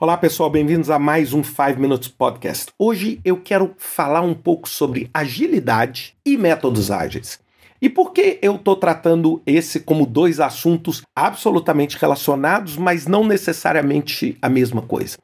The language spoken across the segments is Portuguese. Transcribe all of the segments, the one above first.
Olá pessoal, bem-vindos a mais um 5 Minutes Podcast. Hoje eu quero falar um pouco sobre agilidade e métodos ágeis. E por que eu estou tratando esse como dois assuntos absolutamente relacionados, mas não necessariamente a mesma coisa?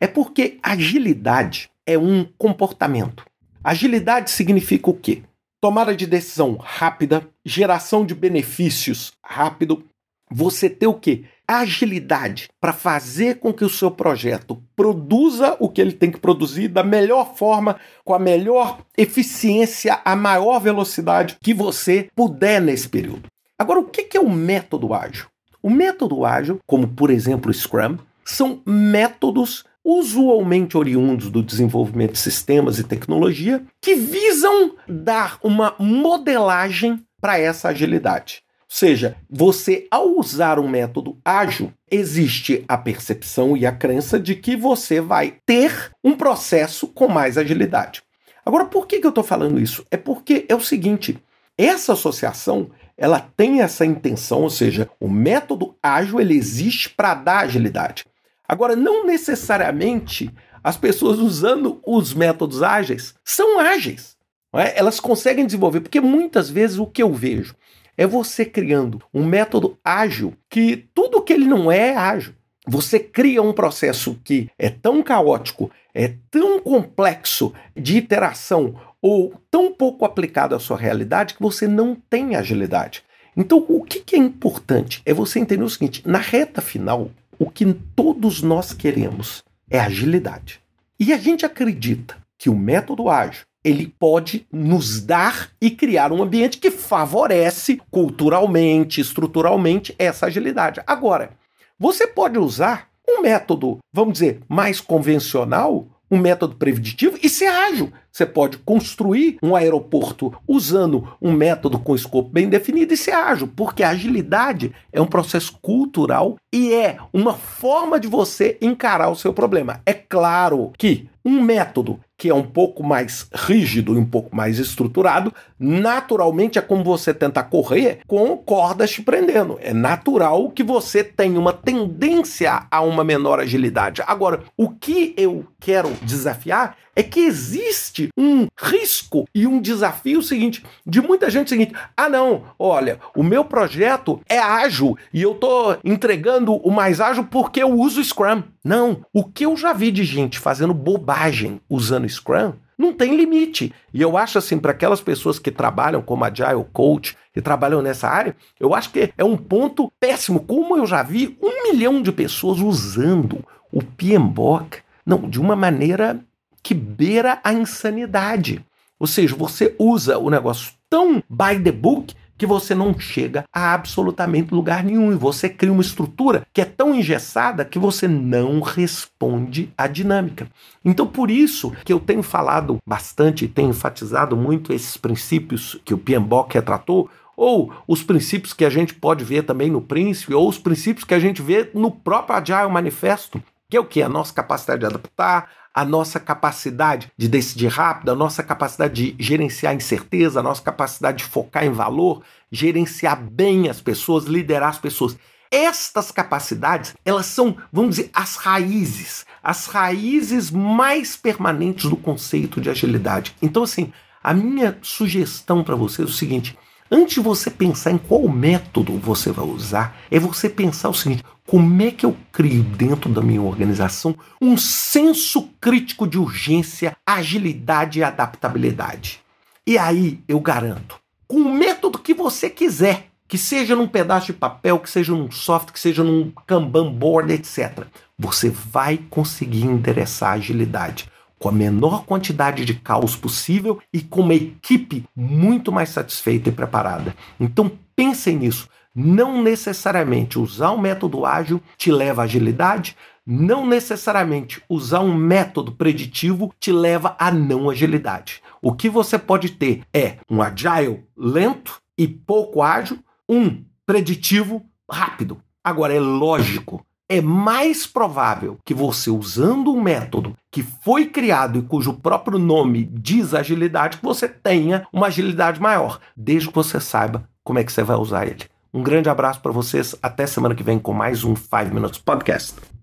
É porque agilidade é um comportamento. Agilidade significa o quê? Tomada de decisão rápida, geração de benefícios rápido. Você ter o quê? Agilidade para fazer com que o seu projeto produza o que ele tem que produzir da melhor forma, com a melhor eficiência, a maior velocidade que você puder nesse período. Agora, o que é o método ágil? O método ágil, como por exemplo o Scrum, são métodos usualmente oriundos do desenvolvimento de sistemas e tecnologia que visam dar uma modelagem para essa agilidade seja, você, ao usar um método ágil, existe a percepção e a crença de que você vai ter um processo com mais agilidade. Agora, por que, que eu estou falando isso? É porque é o seguinte: essa associação ela tem essa intenção, ou seja, o método ágil ele existe para dar agilidade. Agora, não necessariamente as pessoas usando os métodos ágeis são ágeis. É? Elas conseguem desenvolver, porque muitas vezes o que eu vejo é você criando um método ágil que tudo que ele não é é ágil. Você cria um processo que é tão caótico, é tão complexo de iteração ou tão pouco aplicado à sua realidade que você não tem agilidade. Então, o que é importante é você entender o seguinte: na reta final, o que todos nós queremos é agilidade. E a gente acredita que o método ágil ele pode nos dar e criar um ambiente que favorece culturalmente, estruturalmente essa agilidade. Agora, você pode usar um método, vamos dizer, mais convencional, um método preditivo e ser ágil. Você pode construir um aeroporto usando um método com escopo bem definido e ser ágil, porque a agilidade é um processo cultural e é uma forma de você encarar o seu problema. É claro que um método que é um pouco mais rígido e um pouco mais estruturado, naturalmente é como você tenta correr com cordas te prendendo. É natural que você tenha uma tendência a uma menor agilidade. Agora, o que eu quero desafiar é que existe um risco e um desafio seguinte de muita gente seguinte: "Ah, não, olha, o meu projeto é ágil e eu tô entregando o mais ágil porque eu uso Scrum". Não, o que eu já vi de gente fazendo bobagem usando Scrum não tem limite. E eu acho assim, para aquelas pessoas que trabalham como Agile Coach, que trabalham nessa área, eu acho que é um ponto péssimo. Como eu já vi um milhão de pessoas usando o PMBOK, não, de uma maneira que beira a insanidade. Ou seja, você usa o negócio tão by the book que você não chega a absolutamente lugar nenhum e você cria uma estrutura que é tão engessada que você não responde à dinâmica. Então, por isso que eu tenho falado bastante e tenho enfatizado muito esses princípios que o PMBOK retratou, ou os princípios que a gente pode ver também no Príncipe, ou os princípios que a gente vê no próprio Agile Manifesto, que é o que? A nossa capacidade de adaptar, a nossa capacidade de decidir rápido, a nossa capacidade de gerenciar incerteza, a nossa capacidade de focar em valor, gerenciar bem as pessoas, liderar as pessoas. Estas capacidades, elas são, vamos dizer, as raízes, as raízes mais permanentes do conceito de agilidade. Então, assim, a minha sugestão para você é o seguinte: Antes de você pensar em qual método você vai usar, é você pensar o seguinte: como é que eu crio dentro da minha organização um senso crítico de urgência, agilidade e adaptabilidade? E aí eu garanto, com o método que você quiser, que seja num pedaço de papel, que seja num software, que seja num Kanban board, etc., você vai conseguir endereçar a agilidade com a menor quantidade de caos possível e com uma equipe muito mais satisfeita e preparada. Então pensem nisso. Não necessariamente usar um método ágil te leva à agilidade, não necessariamente usar um método preditivo te leva à não agilidade. O que você pode ter é um agile lento e pouco ágil, um preditivo rápido. Agora é lógico é mais provável que você, usando um método que foi criado e cujo próprio nome diz agilidade, que você tenha uma agilidade maior, desde que você saiba como é que você vai usar ele. Um grande abraço para vocês, até semana que vem com mais um 5 Minutes Podcast.